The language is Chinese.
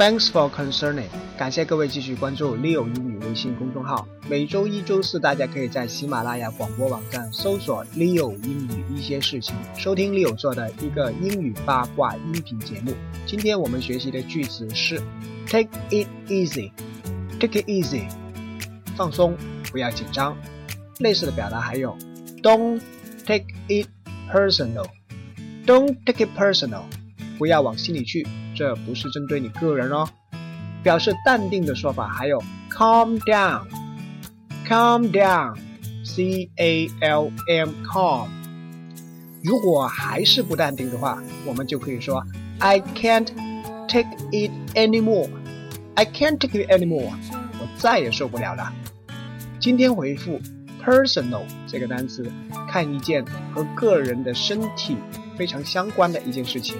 Thanks for concerning，感谢各位继续关注 Leo 英语微信公众号。每周一、周四，大家可以在喜马拉雅广播网站搜索 Leo 英语一些事情，收听 Leo 做的一个英语八卦音频节目。今天我们学习的句子是 Take it easy，Take it easy，放松，不要紧张。类似的表达还有 Don't take it personal，Don't take it personal，不要往心里去。这不是针对你个人哦。表示淡定的说法还有 calm down，calm down，c a l m calm。如果还是不淡定的话，我们就可以说 I can't take it anymore，I can't take it anymore，我再也受不了了。今天回复 personal 这个单词，看一件和个人的身体非常相关的一件事情。